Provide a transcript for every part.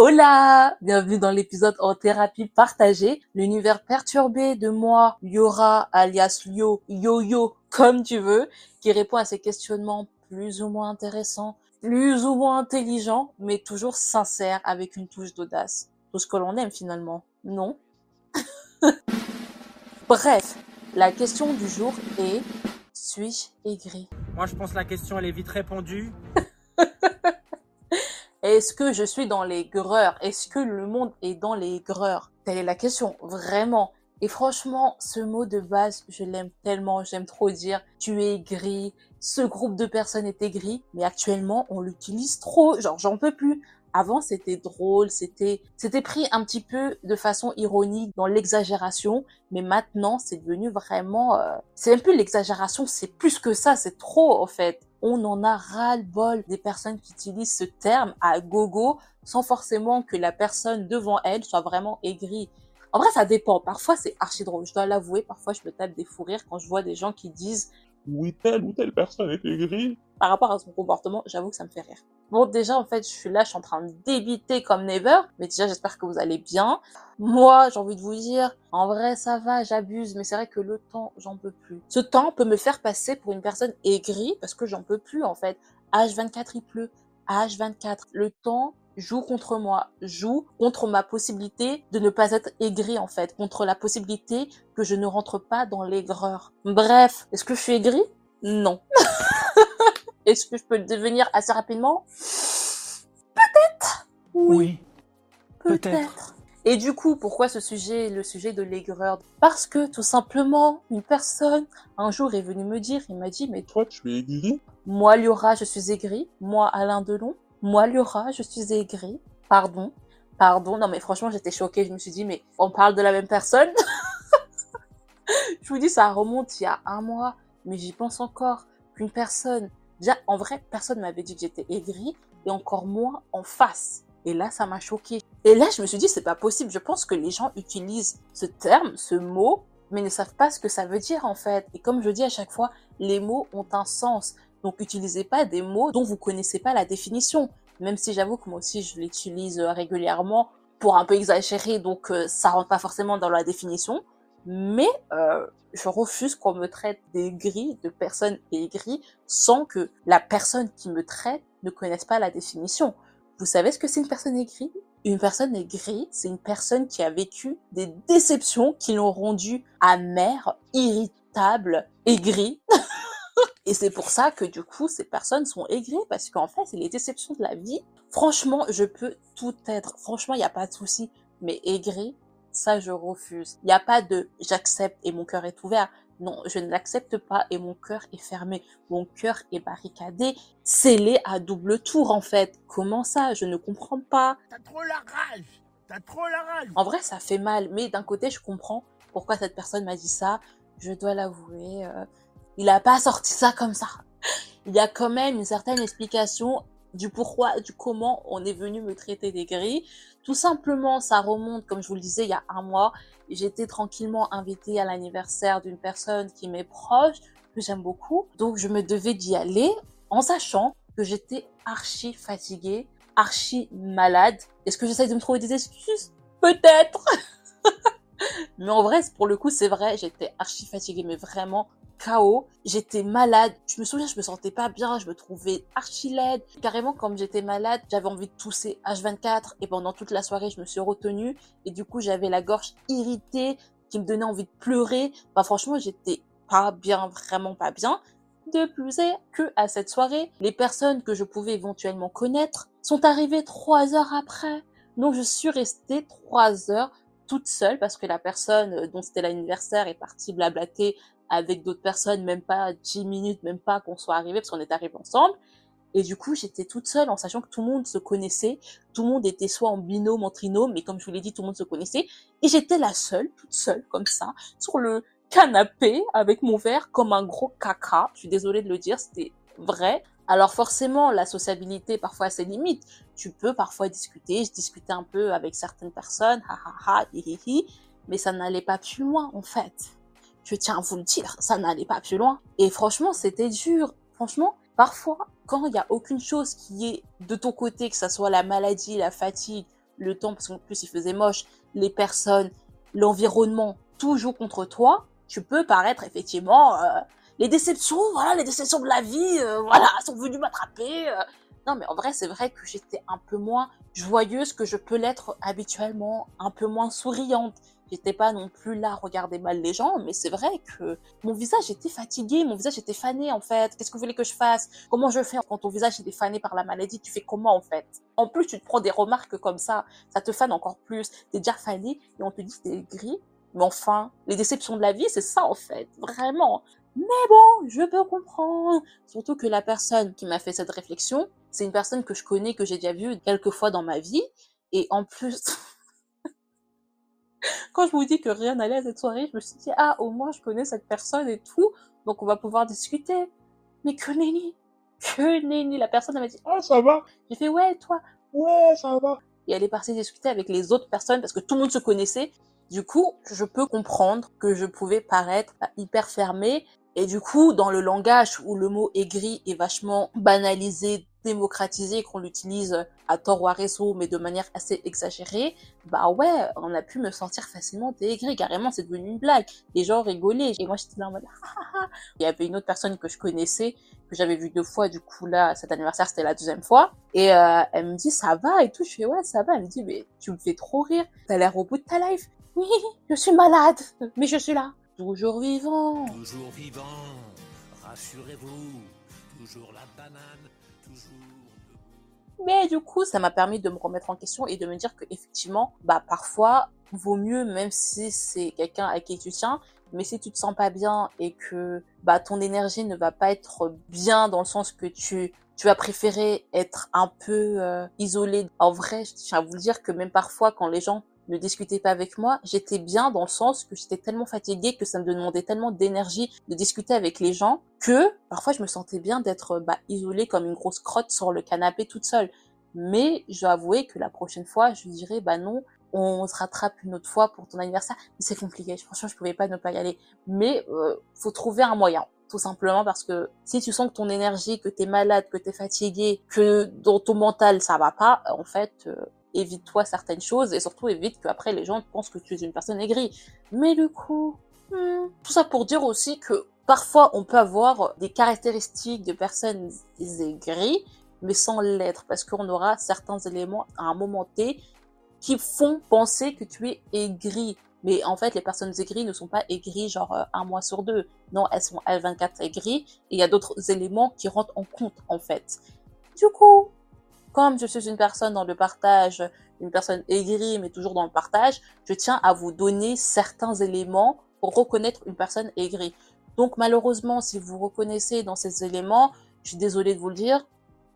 Hola! Bienvenue dans l'épisode en thérapie partagée, l'univers perturbé de moi, Yora, alias Lio, Yo-Yo, comme tu veux, qui répond à ces questionnements plus ou moins intéressants, plus ou moins intelligents, mais toujours sincères avec une touche d'audace. Tout ce que l'on aime finalement, non? Bref, la question du jour est suis-je aigri? Moi je pense que la question elle est vite répondue. Est-ce que je suis dans les greurs? Est-ce que le monde est dans les greurs? Telle est la question, vraiment. Et franchement, ce mot de base, je l'aime tellement, j'aime trop dire tu es gris, ce groupe de personnes est aigri, mais actuellement on l'utilise trop, genre j'en peux plus. Avant c'était drôle, c'était c'était pris un petit peu de façon ironique dans l'exagération, mais maintenant c'est devenu vraiment euh, c'est un peu l'exagération, c'est plus que ça, c'est trop en fait on en a ras-le-bol des personnes qui utilisent ce terme à gogo sans forcément que la personne devant elle soit vraiment aigrie. En vrai, ça dépend. Parfois, c'est archi drôle. Je dois l'avouer. Parfois, je me tape des fous rires quand je vois des gens qui disent oui, telle ou telle personne est aigrie. Par rapport à son comportement, j'avoue que ça me fait rire. Bon, déjà, en fait, je suis là, je suis en train de débiter comme never. Mais déjà, j'espère que vous allez bien. Moi, j'ai envie de vous dire, en vrai, ça va, j'abuse. Mais c'est vrai que le temps, j'en peux plus. Ce temps peut me faire passer pour une personne aigrie parce que j'en peux plus, en fait. H24, il pleut. H24. Le temps joue contre moi, joue contre ma possibilité de ne pas être aigri en fait, contre la possibilité que je ne rentre pas dans l'aigreur. Bref, est-ce que je suis aigri Non. est-ce que je peux le devenir assez rapidement Peut-être. Oui. Peut-être. et du coup, pourquoi ce sujet, le sujet de l'aigreur? Parce que tout simplement, une personne un jour est venue me dire, il m'a dit, mais toi, tu es aigri? Moi, Liora, je suis aigri. Moi, Alain Delon, moi, Laura, je suis aigrie. Pardon. Pardon. Non, mais franchement, j'étais choquée. Je me suis dit, mais on parle de la même personne. je vous dis, ça remonte il y a un mois. Mais j'y pense encore qu'une personne, déjà, en vrai, personne m'avait dit que j'étais aigrie et encore moins en face. Et là, ça m'a choquée. Et là, je me suis dit, c'est pas possible. Je pense que les gens utilisent ce terme, ce mot, mais ne savent pas ce que ça veut dire, en fait. Et comme je dis à chaque fois, les mots ont un sens. Donc, utilisez pas des mots dont vous connaissez pas la définition. Même si j'avoue que moi aussi, je l'utilise euh, régulièrement pour un peu exagérer, donc euh, ça rentre pas forcément dans la définition. Mais euh, je refuse qu'on me traite d'aigri, de personne aigrie, sans que la personne qui me traite ne connaisse pas la définition. Vous savez ce que c'est une personne aigrie? Une personne aigrie, c'est une personne qui a vécu des déceptions qui l'ont rendue amère, irritable, aigrie. Et c'est pour ça que du coup, ces personnes sont aigries parce qu'en fait, c'est les déceptions de la vie. Franchement, je peux tout être. Franchement, il n'y a pas de souci. Mais aigri, ça, je refuse. Il n'y a pas de j'accepte et mon cœur est ouvert. Non, je ne l'accepte pas et mon cœur est fermé. Mon cœur est barricadé, scellé à double tour en fait. Comment ça? Je ne comprends pas. T'as trop la rage T'as trop la rage En vrai, ça fait mal, mais d'un côté, je comprends pourquoi cette personne m'a dit ça. Je dois l'avouer. Euh, il a pas sorti ça comme ça. Il y a quand même une certaine explication du pourquoi, du comment on est venu me traiter des gris. Tout simplement, ça remonte, comme je vous le disais, il y a un mois. J'étais tranquillement invitée à l'anniversaire d'une personne qui m'est proche, que j'aime beaucoup. Donc, je me devais d'y aller en sachant que j'étais archi fatiguée, archi malade. Est-ce que j'essaye de me trouver des excuses? Peut-être Mais en vrai, pour le coup, c'est vrai, j'étais archi fatiguée, mais vraiment chaos. J'étais malade. Je me souviens, je me sentais pas bien. Je me trouvais archi laide. Carrément, comme j'étais malade, j'avais envie de tousser H24 et pendant toute la soirée, je me suis retenue et du coup, j'avais la gorge irritée qui me donnait envie de pleurer. Bah, franchement, j'étais pas bien, vraiment pas bien. De plus est que à cette soirée, les personnes que je pouvais éventuellement connaître sont arrivées trois heures après. Donc, je suis restée trois heures toute seule parce que la personne dont c'était l'anniversaire est partie blablater avec d'autres personnes, même pas 10 minutes, même pas qu'on soit arrivé, parce qu'on est arrivé ensemble. Et du coup, j'étais toute seule en sachant que tout le monde se connaissait, tout le monde était soit en binôme, en trinôme, mais comme je vous l'ai dit, tout le monde se connaissait. Et j'étais la seule, toute seule, comme ça, sur le canapé, avec mon verre, comme un gros caca. Je suis désolée de le dire, c'était vrai. Alors forcément, la sociabilité parfois a ses limites. Tu peux parfois discuter, je discutais un peu avec certaines personnes, ha ha ha, hi hi hi, mais ça n'allait pas plus loin en fait je tiens à vous le dire, ça n'allait pas plus loin. Et franchement, c'était dur. Franchement, parfois, quand il n'y a aucune chose qui est de ton côté, que ce soit la maladie, la fatigue le temps, parce qu'en plus il faisait moche, les personnes, l'environnement, tout joue contre toi, tu peux paraître effectivement euh, les déceptions, voilà, les déceptions de la vie, euh, voilà, sont venues m'attraper. euh. Non, mais en vrai, c'est vrai que j'étais un peu moins joyeuse que je peux l'être habituellement, un peu moins souriante. J'étais pas non plus là à regarder mal les gens, mais c'est vrai que mon visage était fatigué, mon visage était fané en fait. Qu'est-ce que vous voulez que je fasse? Comment je fais? Quand ton visage est fané par la maladie Tu fais comment en fait? En plus, tu te prends des remarques comme ça, ça te fane encore plus. T'es déjà fané et on te dit que t'es gris. Mais enfin, les déceptions de la vie, c'est ça en fait, vraiment. Mais bon, je peux comprendre. Surtout que la personne qui m'a fait cette réflexion, c'est une personne que je connais, que j'ai déjà vue quelques fois dans ma vie. Et en plus, quand je vous dis que rien n'allait à cette soirée, je me suis dit, ah, au moins je connais cette personne et tout, donc on va pouvoir discuter. Mais que nenni, que nenni, la personne elle m'a dit, Ah, ça va j'ai fait, ouais, toi. Ouais, ça va. Et elle est partie discuter avec les autres personnes parce que tout le monde se connaissait. Du coup, je peux comprendre que je pouvais paraître hyper fermée. Et du coup, dans le langage où le mot aigri est vachement banalisé, démocratisé, qu'on l'utilise à tort ou à raison, mais de manière assez exagérée, bah ouais, on a pu me sentir facilement aigri. Carrément, c'est devenu une blague. Les gens rigolaient. Et moi, j'étais là en mode, ah, ah, ah. Il y avait une autre personne que je connaissais, que j'avais vue deux fois. Du coup, là, cet anniversaire, c'était la deuxième fois. Et euh, elle me dit, ça va et tout. Je fais, ouais, ça va. Elle me dit, mais tu me fais trop rire. T'as l'air au bout de ta life. Oui, je suis malade, mais je suis là. Toujours vivant. Toujours vivant, rassurez-vous, toujours la banane, toujours. Mais du coup, ça m'a permis de me remettre en question et de me dire que effectivement, bah parfois, vaut mieux, même si c'est quelqu'un à qui tu tiens, mais si tu te sens pas bien et que bah ton énergie ne va pas être bien dans le sens que tu tu vas préférer être un peu euh, isolé. En vrai, je tiens à vous le dire que même parfois, quand les gens ne discutaient pas avec moi, j'étais bien dans le sens que j'étais tellement fatiguée que ça me demandait tellement d'énergie de discuter avec les gens que parfois je me sentais bien d'être bah, isolée comme une grosse crotte sur le canapé toute seule. Mais je dois avouer que la prochaine fois, je dirais bah non, on se rattrape une autre fois pour ton anniversaire. Mais c'est compliqué, franchement, je pouvais pas ne pas y aller. Mais euh, faut trouver un moyen, tout simplement parce que si tu sens que ton énergie, que t'es malade, que t'es fatigué, que dans ton mental ça va pas, en fait, euh, évite-toi certaines choses et surtout évite qu'après les gens pensent que tu es une personne aigrie. Mais du coup, hmm, tout ça pour dire aussi que parfois on peut avoir des caractéristiques de personnes aigries, mais sans l'être, parce qu'on aura certains éléments à un moment T qui font penser que tu es aigri. Mais en fait, les personnes aigries ne sont pas aigries genre euh, un mois sur deux. Non, elles sont L24 aigries et il y a d'autres éléments qui rentrent en compte en fait. Du coup, comme je suis une personne dans le partage, une personne aigrie mais toujours dans le partage, je tiens à vous donner certains éléments pour reconnaître une personne aigrie. Donc malheureusement, si vous reconnaissez dans ces éléments, je suis désolée de vous le dire,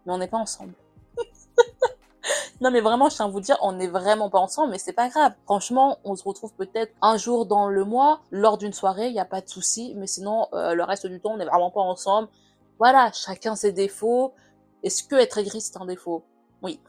mais on n'est pas ensemble. non mais vraiment, je tiens à vous dire, on n'est vraiment pas ensemble, mais c'est pas grave. Franchement, on se retrouve peut-être un jour dans le mois, lors d'une soirée, il n'y a pas de souci, mais sinon, euh, le reste du temps, on n'est vraiment pas ensemble. Voilà, chacun ses défauts. Est-ce que être aigri, c'est un défaut? Oui.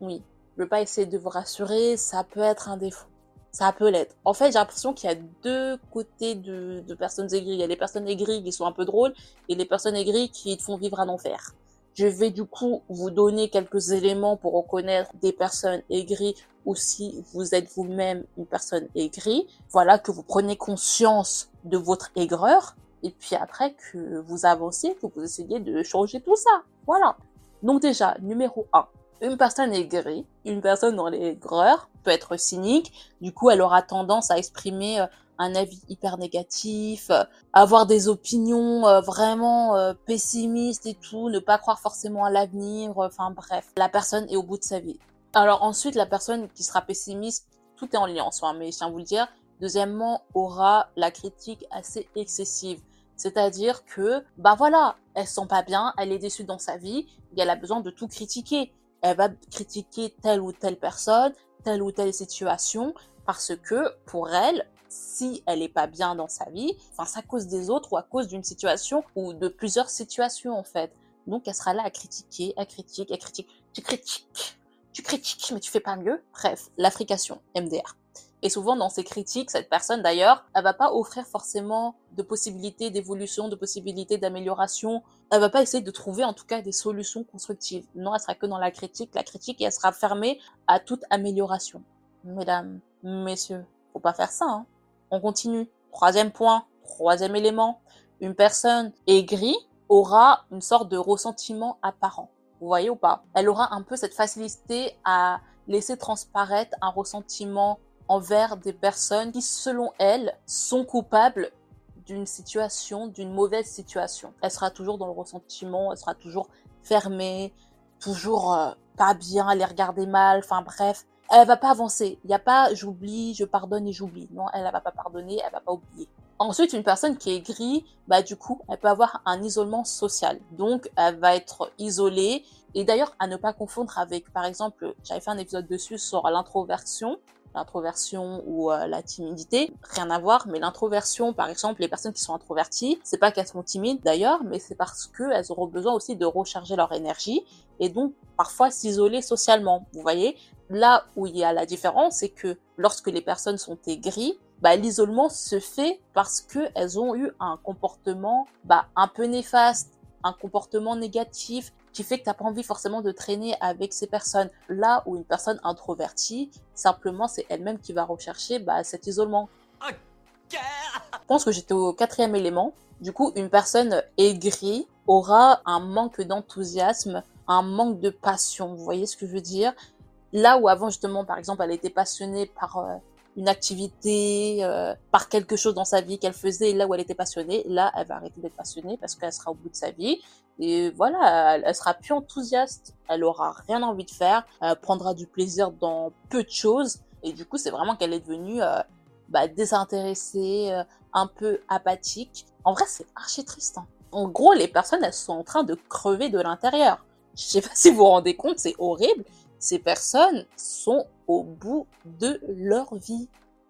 Oui. Je veux pas essayer de vous rassurer, ça peut être un défaut. Ça peut l'être. En fait, j'ai l'impression qu'il y a deux côtés de, de personnes aigries. Il y a les personnes aigries qui sont un peu drôles et les personnes aigries qui te font vivre un enfer. Je vais du coup vous donner quelques éléments pour reconnaître des personnes aigries ou si vous êtes vous-même une personne aigrie. Voilà, que vous prenez conscience de votre aigreur et puis après que vous avancez, que vous essayez de changer tout ça. Voilà. Donc déjà, numéro 1. Une personne aigrie, une personne dans l'aigreur peut être cynique, du coup elle aura tendance à exprimer euh, un avis hyper négatif, euh, avoir des opinions euh, vraiment pessimistes et tout, ne pas croire forcément à l'avenir, enfin bref, la personne est au bout de sa vie. Alors ensuite, la personne qui sera pessimiste, tout est en lien en soi, mais je tiens à vous le dire, deuxièmement, aura la critique assez excessive. C'est-à-dire que, bah voilà, elle se sent pas bien, elle est déçue dans sa vie, et elle a besoin de tout critiquer. Elle va critiquer telle ou telle personne, telle ou telle situation, parce que pour elle, si elle est pas bien dans sa vie, enfin, c'est à cause des autres ou à cause d'une situation ou de plusieurs situations en fait. Donc elle sera là à critiquer, à critiquer, à critiquer. Tu critiques, tu critiques, mais tu fais pas mieux. Bref, l'affrication, MDR. Et souvent, dans ces critiques, cette personne, d'ailleurs, elle va pas offrir forcément de possibilités d'évolution, de possibilités d'amélioration. Elle va pas essayer de trouver, en tout cas, des solutions constructives. Non, elle sera que dans la critique. La critique, et elle sera fermée à toute amélioration. Mesdames, messieurs, faut pas faire ça, hein. On continue. Troisième point, troisième élément. Une personne aigrie aura une sorte de ressentiment apparent. Vous voyez ou pas? Elle aura un peu cette facilité à laisser transparaître un ressentiment envers des personnes qui, selon elle, sont coupables d'une situation, d'une mauvaise situation. Elle sera toujours dans le ressentiment, elle sera toujours fermée, toujours euh, pas bien, elle les regarder mal, enfin bref. Elle va pas avancer. Il n'y a pas j'oublie, je pardonne et j'oublie. Non, elle, va pas pardonner, elle va pas oublier. Ensuite, une personne qui est gris, bah du coup, elle peut avoir un isolement social. Donc, elle va être isolée. Et d'ailleurs, à ne pas confondre avec, par exemple, j'avais fait un épisode dessus sur l'introversion l'introversion ou euh, la timidité, rien à voir, mais l'introversion, par exemple, les personnes qui sont introverties, c'est pas qu'elles sont timides d'ailleurs, mais c'est parce qu'elles auront besoin aussi de recharger leur énergie et donc parfois s'isoler socialement. Vous voyez, là où il y a la différence, c'est que lorsque les personnes sont aigries, bah, l'isolement se fait parce qu'elles ont eu un comportement bah, un peu néfaste, un comportement négatif qui fait que t'as pas envie forcément de traîner avec ces personnes. Là où une personne introvertie, simplement c'est elle-même qui va rechercher bah, cet isolement. Je pense que j'étais au quatrième élément. Du coup, une personne aigrie aura un manque d'enthousiasme, un manque de passion. Vous voyez ce que je veux dire? Là où avant justement, par exemple, elle était passionnée par euh, une activité, euh, par quelque chose dans sa vie qu'elle faisait, là où elle était passionnée, là, elle va arrêter d'être passionnée parce qu'elle sera au bout de sa vie. Et voilà, elle, sera plus enthousiaste, elle aura rien envie de faire, elle prendra du plaisir dans peu de choses. Et du coup, c'est vraiment qu'elle est devenue euh, bah, désintéressée, euh, un peu apathique. En vrai, c'est archi triste. Hein. En gros, les personnes, elles sont en train de crever de l'intérieur. Je sais pas si vous vous rendez compte, c'est horrible. Ces personnes sont au bout de leur vie.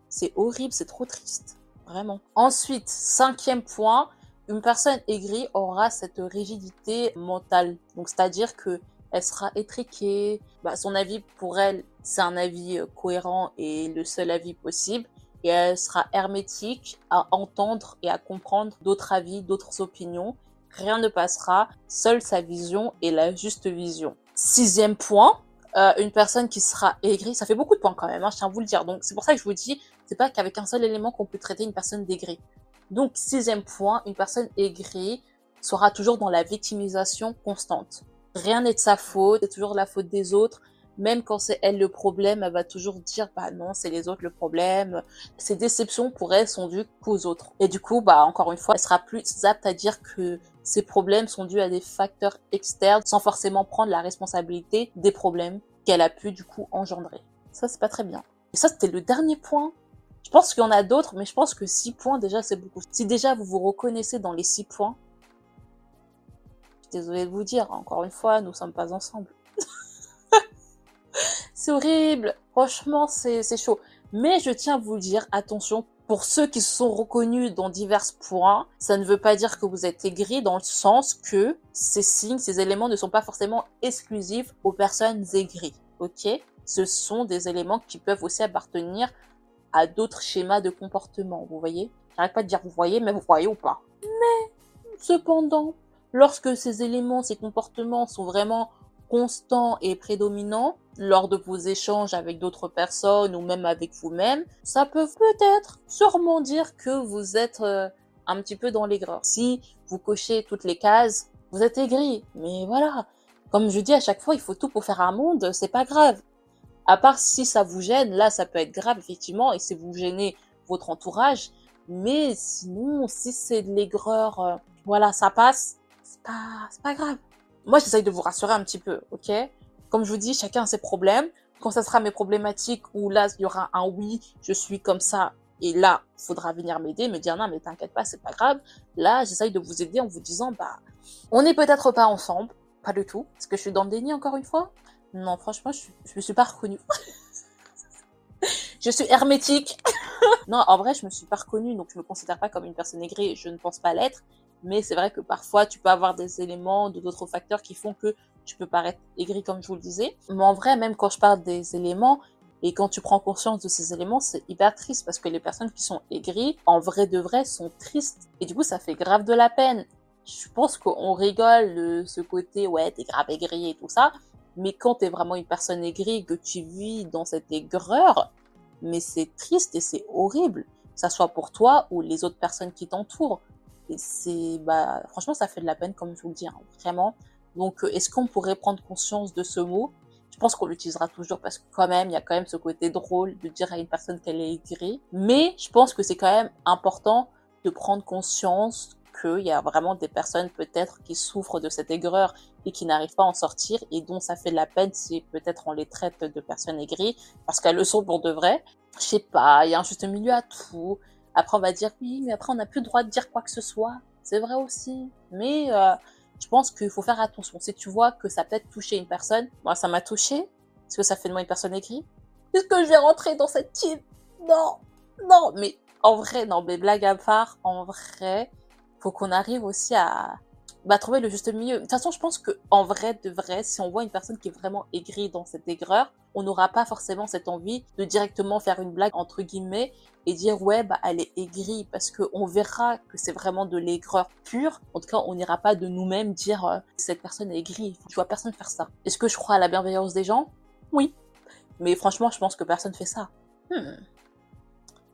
C'est horrible, c'est trop triste. Vraiment. Ensuite, cinquième point, une personne aigrie aura cette rigidité mentale. Donc, c'est-à-dire que elle sera étriquée. Bah, son avis pour elle, c'est un avis euh, cohérent et le seul avis possible. Et elle sera hermétique à entendre et à comprendre d'autres avis, d'autres opinions. Rien ne passera. Seule sa vision est la juste vision. Sixième point, euh, une personne qui sera aigrie, ça fait beaucoup de points quand même, hein, je tiens à vous le dire. Donc c'est pour ça que je vous dis, c'est pas qu'avec un seul élément qu'on peut traiter une personne d'aigrie. Donc sixième point, une personne aigrie sera toujours dans la victimisation constante. Rien n'est de sa faute, c'est toujours la faute des autres. Même quand c'est elle le problème, elle va toujours dire bah non, c'est les autres le problème. Ces déceptions pour elle sont dues qu'aux autres. Et du coup, bah encore une fois, elle sera plus apte à dire que ces problèmes sont dus à des facteurs externes sans forcément prendre la responsabilité des problèmes qu'elle a pu du coup engendrer. Ça, c'est pas très bien. Et ça, c'était le dernier point. Je pense qu'il y en a d'autres, mais je pense que six points déjà, c'est beaucoup. Si déjà vous vous reconnaissez dans les six points, je suis désolée de vous dire, encore une fois, nous sommes pas ensemble. C'est horrible. Franchement, c'est chaud. Mais je tiens à vous le dire, attention, pour ceux qui se sont reconnus dans divers points, ça ne veut pas dire que vous êtes aigri dans le sens que ces signes, ces éléments ne sont pas forcément exclusifs aux personnes aigries. Ok? Ce sont des éléments qui peuvent aussi appartenir à d'autres schémas de comportement. Vous voyez? J'arrête pas de dire vous voyez, mais vous voyez ou pas. Mais cependant, lorsque ces éléments, ces comportements sont vraiment constants et prédominants, lors de vos échanges avec d'autres personnes ou même avec vous-même, ça peut peut-être sûrement dire que vous êtes euh, un petit peu dans l'aigreur. Si vous cochez toutes les cases, vous êtes aigri. Mais voilà, comme je dis à chaque fois, il faut tout pour faire un monde, c'est pas grave. À part si ça vous gêne, là ça peut être grave effectivement, et si vous gênez votre entourage. Mais sinon, si c'est de l'aigreur, euh, voilà, ça passe, c'est pas, c'est pas grave. Moi, j'essaye de vous rassurer un petit peu, ok? Comme je vous dis, chacun a ses problèmes. Quand ça sera mes problématiques où là, il y aura un oui, je suis comme ça, et là, faudra venir m'aider, me dire non, mais t'inquiète pas, c'est pas grave. Là, j'essaye de vous aider en vous disant, bah, on n'est peut-être pas ensemble, pas du tout. Est-ce que je suis dans le déni encore une fois? Non, franchement, je, je me suis pas reconnue. je suis hermétique. non, en vrai, je me suis pas reconnue, donc je me considère pas comme une personne aigrie, je ne pense pas l'être. Mais c'est vrai que parfois, tu peux avoir des éléments, d'autres facteurs qui font que tu peux paraître aigri comme je vous le disais. Mais en vrai, même quand je parle des éléments, Et quand tu prends conscience de ces éléments, c'est hyper triste parce que les personnes qui sont aigries, en vrai de vrai, sont tristes. Et du coup, ça fait grave de la peine. Je pense qu'on rigole de ce côté, ouais, t'es grave aigri et tout ça. Mais quand t'es vraiment une personne aigrie, que tu vis dans cette aigreur, mais c'est triste et c'est horrible. Que ça soit pour toi ou les autres personnes qui t'entourent. C'est, bah, franchement, ça fait de la peine, comme je vous le dis, hein, vraiment. Donc, euh, est-ce qu'on pourrait prendre conscience de ce mot? Je pense qu'on l'utilisera toujours parce que quand même, il y a quand même ce côté drôle de dire à une personne qu'elle est aigrie. Mais je pense que c'est quand même important de prendre conscience qu'il y a vraiment des personnes peut-être qui souffrent de cette aigreur et qui n'arrivent pas à en sortir et dont ça fait de la peine si peut-être on les traite de personnes aigries parce qu'elles le sont pour de vrai. Je sais pas, il y a un juste milieu à tout. Après on va dire oui, mais après on n'a plus le droit de dire quoi que ce soit. C'est vrai aussi. Mais euh, je pense qu'il faut faire attention. Si tu vois que ça peut-être touché une personne, moi ça m'a touché. Est-ce que ça fait de moi une personne aigrie Est-ce que je vais rentrer dans cette team? Non, non, mais en vrai, non, mais blague à part, en vrai, faut qu'on arrive aussi à bah, trouver le juste milieu. De toute façon, je pense que en vrai, de vrai, si on voit une personne qui est vraiment aigrie dans cette aigreur, on n'aura pas forcément cette envie de directement faire une blague entre guillemets et dire ouais bah elle est aigrie parce que on verra que c'est vraiment de l'aigreur pure. En tout cas, on n'ira pas de nous-mêmes dire euh, cette personne est aigrie. Je vois personne faire ça. Est-ce que je crois à la bienveillance des gens? Oui. Mais franchement, je pense que personne fait ça. Hmm.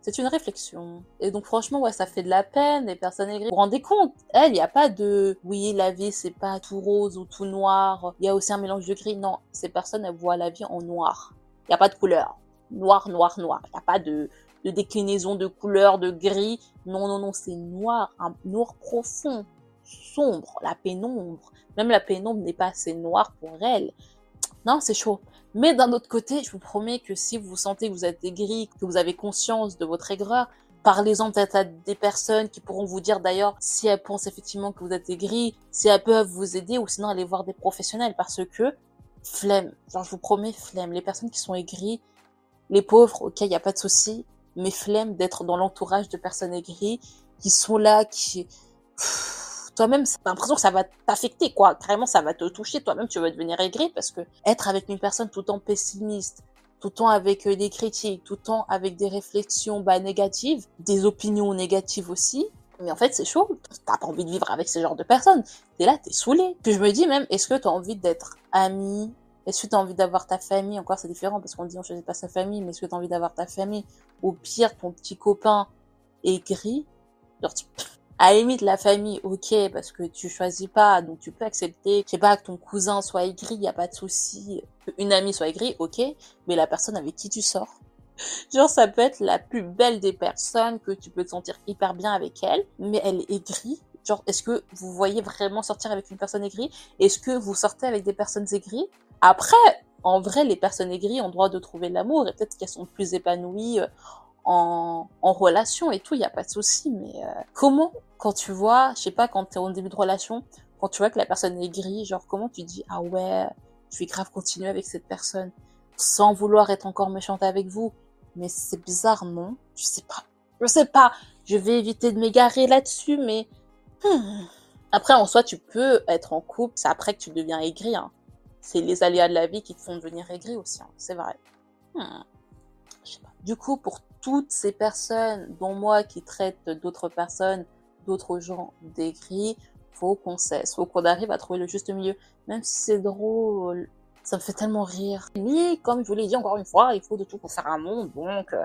C'est une réflexion. Et donc franchement, ouais, ça fait de la peine, les personnes aigries. Vous vous rendez compte? Elle, il n'y a pas de oui, la vie, c'est pas tout rose ou tout noir. Il y a aussi un mélange de gris. Non, ces personnes, elles voient la vie en noir. Il n'y a pas de couleur. Noir, noir, noir. Il n'y a pas de, de déclinaison de couleur, de gris. Non, non, non, c'est noir. Un noir profond, sombre, la pénombre. Même la pénombre n'est pas assez noire pour elle. Non, c'est chaud. Mais d'un autre côté, je vous promets que si vous sentez que vous êtes aigri, que vous avez conscience de votre aigreur, parlez-en peut-être à des personnes qui pourront vous dire d'ailleurs si elles pensent effectivement que vous êtes aigri, si elles peuvent vous aider ou sinon aller voir des professionnels parce que flemme, genre je vous promets flemme, les personnes qui sont aigries, les pauvres, ok, il n'y a pas de souci, mais flemme d'être dans l'entourage de personnes aigries qui sont là, qui... toi-même, t'as l'impression que ça va t'affecter, quoi. Carrément, ça va te toucher. Toi-même, tu vas devenir aigri parce que être avec une personne tout le temps pessimiste, tout le temps avec euh, des critiques, tout le temps avec des réflexions bah, négatives, des opinions négatives aussi, mais en fait, c'est chaud. T'as pas envie de vivre avec ce genre de personnes. T'es là, t'es saoulé. Que je me dis même, est-ce que t'as envie d'être ami? Est-ce que t'as envie d'avoir ta famille? Encore, c'est différent parce qu'on dit on choisit pas sa famille, mais est-ce que t'as envie d'avoir ta famille? Au pire, ton petit copain aigri? Genre, à la limite la famille ok parce que tu choisis pas donc tu peux accepter. Je sais pas que ton cousin soit aigri y a pas de souci. Une amie soit aigrie ok mais la personne avec qui tu sors. Genre ça peut être la plus belle des personnes que tu peux te sentir hyper bien avec elle mais elle est aigrie. Genre est-ce que vous voyez vraiment sortir avec une personne aigrie? Est-ce que vous sortez avec des personnes aigries? Après en vrai les personnes aigries ont droit de trouver l'amour et peut-être qu'elles sont plus épanouies en, relation et tout, il n'y a pas de souci. Mais euh, comment, quand tu vois, je sais pas, quand tu es en début de relation, quand tu vois que la personne est grise, genre comment tu dis ah ouais, je vais grave continuer avec cette personne sans vouloir être encore méchante avec vous? Mais c'est bizarre, non? Je sais pas. Je sais pas. Je vais éviter de m'égarer là-dessus, mais hmm. après en soi tu peux être en couple, c'est après que tu deviens aigri. Hein. C'est les aléas de la vie qui te font devenir aigri aussi, hein. c'est vrai. Hmm. Je sais pas. Du coup, pour toutes ces personnes, dont moi, qui traitent d'autres personnes, d'autres gens d'aigris, faut qu'on cesse, faut qu'on arrive à trouver le juste milieu. Même si c'est drôle, ça me fait tellement rire. Mais comme je vous l'ai dit encore une fois, il faut de tout pour faire un monde, donc euh,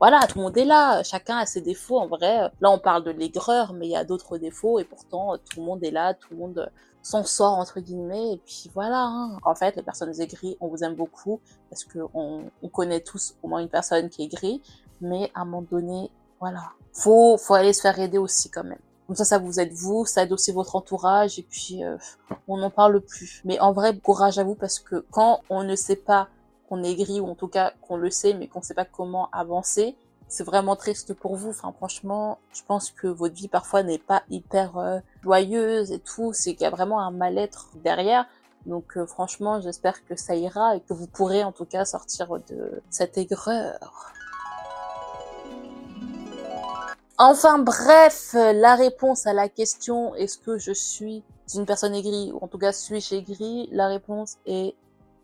voilà, tout le monde est là, chacun a ses défauts en vrai. Là, on parle de l'aigreur, mais il y a d'autres défauts et pourtant tout le monde est là, tout le monde s'en sort entre guillemets. Et puis voilà. Hein. En fait, les personnes aigries, on vous aime beaucoup parce que on, on, connaît tous au moins une personne qui est aigrie, mais à un moment donné, voilà, faut faut aller se faire aider aussi quand même. Comme ça, ça vous aide vous, ça aide aussi votre entourage et puis euh, on n'en parle plus. Mais en vrai, courage à vous parce que quand on ne sait pas qu'on est gris ou en tout cas qu'on le sait mais qu'on ne sait pas comment avancer, c'est vraiment triste pour vous. Enfin, franchement, je pense que votre vie parfois n'est pas hyper euh, joyeuse et tout. C'est qu'il y a vraiment un mal-être derrière. Donc, euh, franchement, j'espère que ça ira et que vous pourrez en tout cas sortir de cette aigreur. Enfin bref, la réponse à la question est-ce que je suis une personne aigrie ou en tout cas suis-je aigrie La réponse est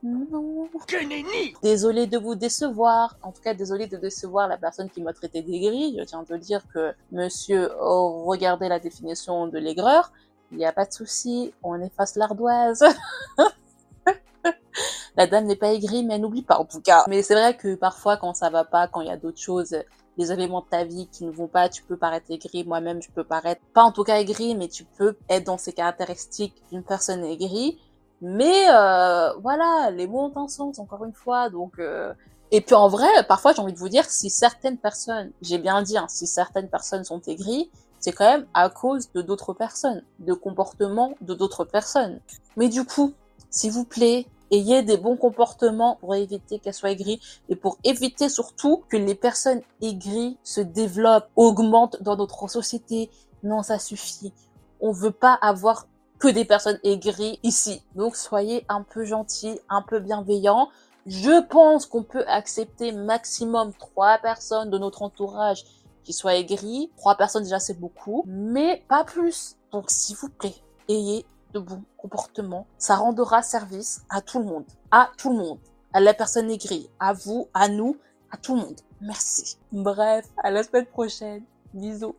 Non. Que nenni Désolé de vous décevoir. En tout cas, désolé de décevoir la personne qui m'a traité d'aigri. Je tiens de dire que monsieur, oh, regardez la définition de l'aigreur. Il n'y a pas de souci, on efface l'ardoise. la dame n'est pas aigrie, mais elle n'oublie pas en tout cas. Mais c'est vrai que parfois, quand ça va pas, quand il y a d'autres choses, des événements de ta vie qui ne vont pas, tu peux paraître aigri. Moi-même, je peux paraître pas en tout cas aigri, mais tu peux être dans ces caractéristiques d'une personne aigrie. Mais euh, voilà, les mots ont un sens encore une fois, donc. Euh... Et puis en vrai, parfois j'ai envie de vous dire, si certaines personnes, j'ai bien dit, hein, si certaines personnes sont aigries, c'est quand même à cause de d'autres personnes, de comportements de d'autres personnes. Mais du coup, s'il vous plaît, ayez des bons comportements pour éviter qu'elles soient aigries et pour éviter surtout que les personnes aigries se développent, augmentent dans notre société. Non, ça suffit. On veut pas avoir que des personnes aigries ici. Donc soyez un peu gentils, un peu bienveillants. Je pense qu'on peut accepter maximum trois personnes de notre entourage qui soient aigries. Trois personnes déjà c'est beaucoup, mais pas plus. Donc s'il vous plaît, ayez de bons comportements. Ça rendra service à tout le monde. À tout le monde. À la personne aigrie. À vous, à nous, à tout le monde. Merci. Bref, à la semaine prochaine. Bisous.